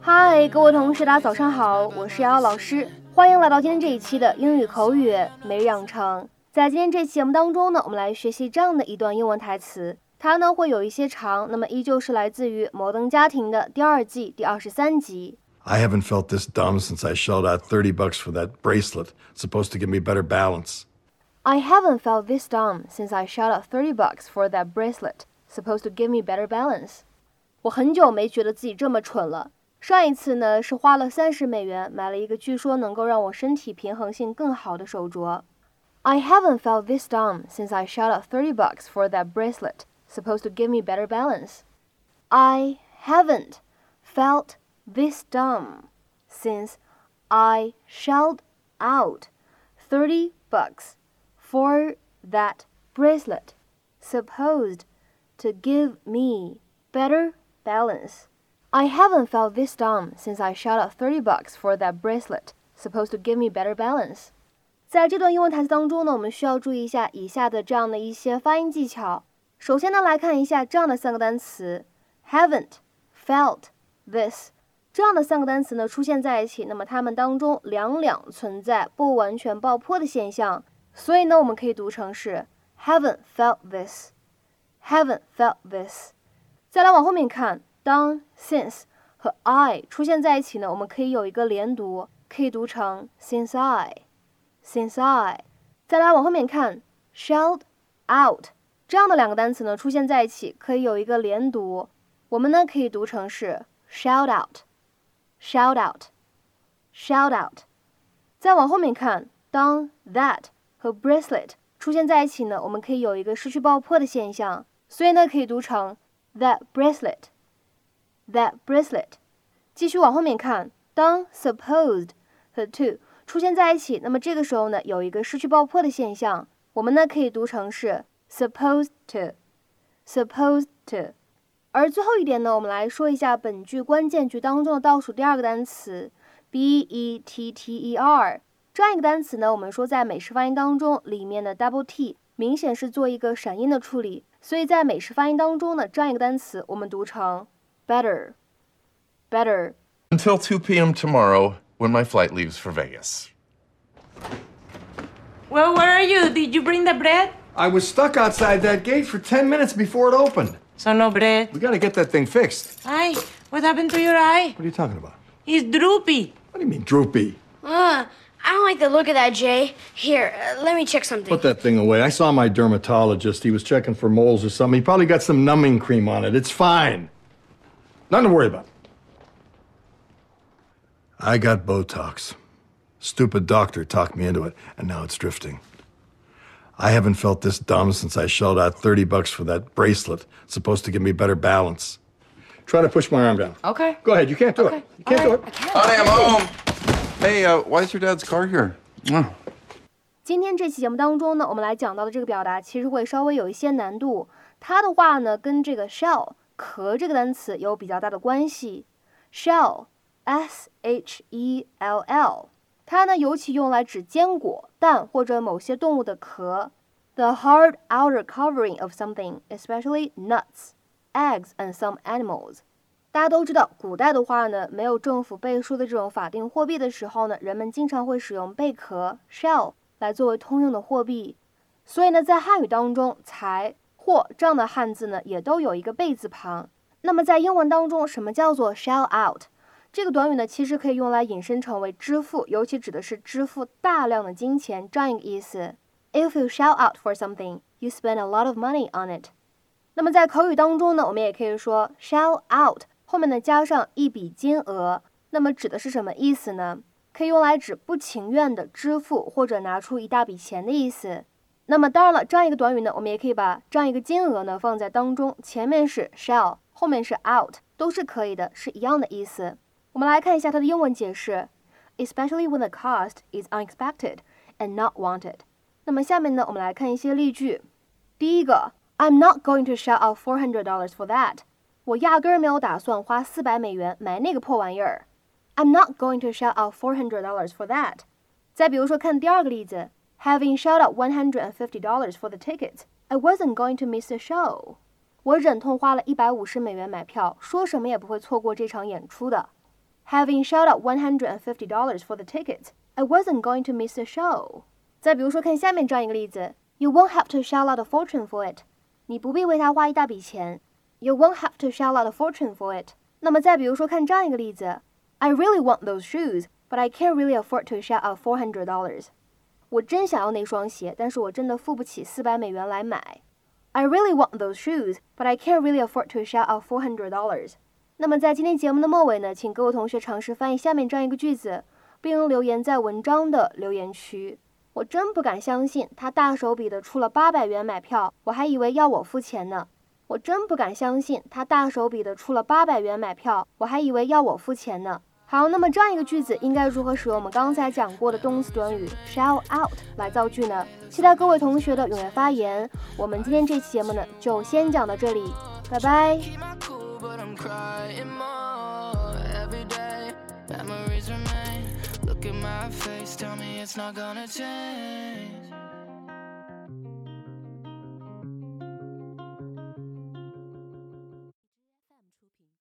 嗨，各位同学，大家早上好，我是瑶瑶老师，欢迎来到今天这一期的英语口语每日养成。在今天这期节目当中呢，我们来学习这样的一段英文台词，它呢会有一些长，那么依旧是来自于《摩登家庭》的第二季第二十三集。I haven't felt this dumb since I shelled out 30 bucks for that bracelet. It's supposed to give me better balance. I haven't felt this dumb since I shelled out 30 bucks for that bracelet. Supposed to give me better balance. 我很久没觉得自己这么蠢了。上一次呢是花了三十美元买了一个据说能够让我身体平衡性更好的手镯。I haven't felt this dumb since I shelled out 30 bucks for that bracelet. Supposed to give me better balance. I haven't felt this dumb since I shelled out 30 bucks for that bracelet supposed to give me better balance. I haven't felt this dumb since I shelled out 30 bucks for that bracelet supposed to give me better balance. 在这段英文台词当中呢，我们需要注意一下以下的这样的一些发音技巧。首先呢，来看一下这样的三个单词：haven't、felt、this。这样的三个单词呢出现在一起，那么它们当中两两存在不完全爆破的现象，所以呢我们可以读成是 haven't felt this，haven't felt this。 再来往后面看，当 since 和 I 出现在一起呢，我们可以有一个连读，可以读成 since I，since I。再来往后面看，shelled out 这样的两个单词呢出现在一起，可以有一个连读，我们呢可以读成是 shelled out。shout out, shout out。再往后面看，当 that 和 bracelet 出现在一起呢，我们可以有一个失去爆破的现象，所以呢可以读成 that bracelet, that bracelet。继续往后面看，当 supposed 和 to 出现在一起，那么这个时候呢有一个失去爆破的现象，我们呢可以读成是 supposed to, supposed to。而最后一点呢，我们来说一下本句关键句当中的倒数第二个单词 better。这样一个单词呢，我们说在美式发音当中，里面的 double t 明显是做一个闪音的处理，所以在美式发音当中呢，这样一个单词我们读成 better。better。Until 2 p.m. tomorrow when my flight leaves for Vegas. Well, where are you? Did you bring the bread? I was stuck outside that gate for 10 minutes before it opened. So no bread. We gotta get that thing fixed. Ay, what happened to your eye? What are you talking about? It's droopy. What do you mean, droopy? Uh, I don't like the look of that, Jay. Here, uh, let me check something. Put that thing away. I saw my dermatologist. He was checking for moles or something. He probably got some numbing cream on it. It's fine. Nothing to worry about. I got Botox. Stupid doctor talked me into it, and now it's drifting. I haven't felt this dumb since I shelled out 30 bucks for that bracelet. It's supposed to give me better balance. Try to push my arm down. Okay. Go ahead. You can't do okay. it. You can't All do right. it. Honey, I'm home. Hey, uh, why is your dad's car here? 今天这期节目当中呢，我们来讲到的这个表达其实会稍微有一些难度。它的话呢，跟这个 shell 壳这个单词有比较大的关系。shell，s h e l l。它呢，尤其用来指坚果、蛋或者某些动物的壳。The hard outer covering of something, especially nuts, eggs, and some animals。 大家都知道，古代的话呢，没有政府背书的这种法定货币的时候呢，人们经常会使用贝壳 （shell） 来作为通用的货币。所以呢，在汉语当中，财、货这样的汉字呢，也都有一个贝字旁。那么在英文当中，什么叫做 shell out？这个短语呢，其实可以用来引申成为支付，尤其指的是支付大量的金钱这样一个意思。If you shell out for something, you spend a lot of money on it。那么在口语当中呢，我们也可以说 shell out 后面呢加上一笔金额，那么指的是什么意思呢？可以用来指不情愿的支付或者拿出一大笔钱的意思。那么当然了，这样一个短语呢，我们也可以把这样一个金额呢放在当中，前面是 shell，后面是 out，都是可以的，是一样的意思。我们来看一下它的英文解释，especially when the cost is unexpected and not wanted。那么下面呢，我们来看一些例句。第一个，I'm not going to shell out four hundred dollars for that。我压根儿没有打算花四百美元买那个破玩意儿。I'm not going to shell out four hundred dollars for that。再比如说，看第二个例子，Having shelled out one hundred and fifty dollars for the tickets, I wasn't going to miss the show。 我忍痛花了一百五十美元买票，说什么也不会错过这场演出的。Having shelled out one hundred and fifty dollars for the ticket, I wasn't going to miss the show。再比如说，看下面这样一个例子：You won't have to shell out a fortune for it。你不必为它花一大笔钱。 You won't have to shell out a fortune for it。那么再比如说，看这样一个例子：I really want those shoes, but I can't really afford to shell out four hundred dollars。我真想要那双鞋，但是我真的付不起四百美元来买。I really want those shoes, but I can't really afford to shell out four hundred dollars。那么在今天节目的末尾呢，请各位同学尝试翻译下面这样一个句子，并留言在文章的留言区。我真不敢相信，他大手笔的出了八百元买票，我还以为要我付钱呢。我真不敢相信，他大手笔的出了八百元买票，我还以为要我付钱呢。好，那么这样一个句子应该如何使用我们刚才讲过的动词短语 shell out 来造句呢？期待各位同学的踊跃发言。我们今天这期节目呢，就先讲到这里，拜拜。Memories remain. Look at my face, tell me it's not gonna change.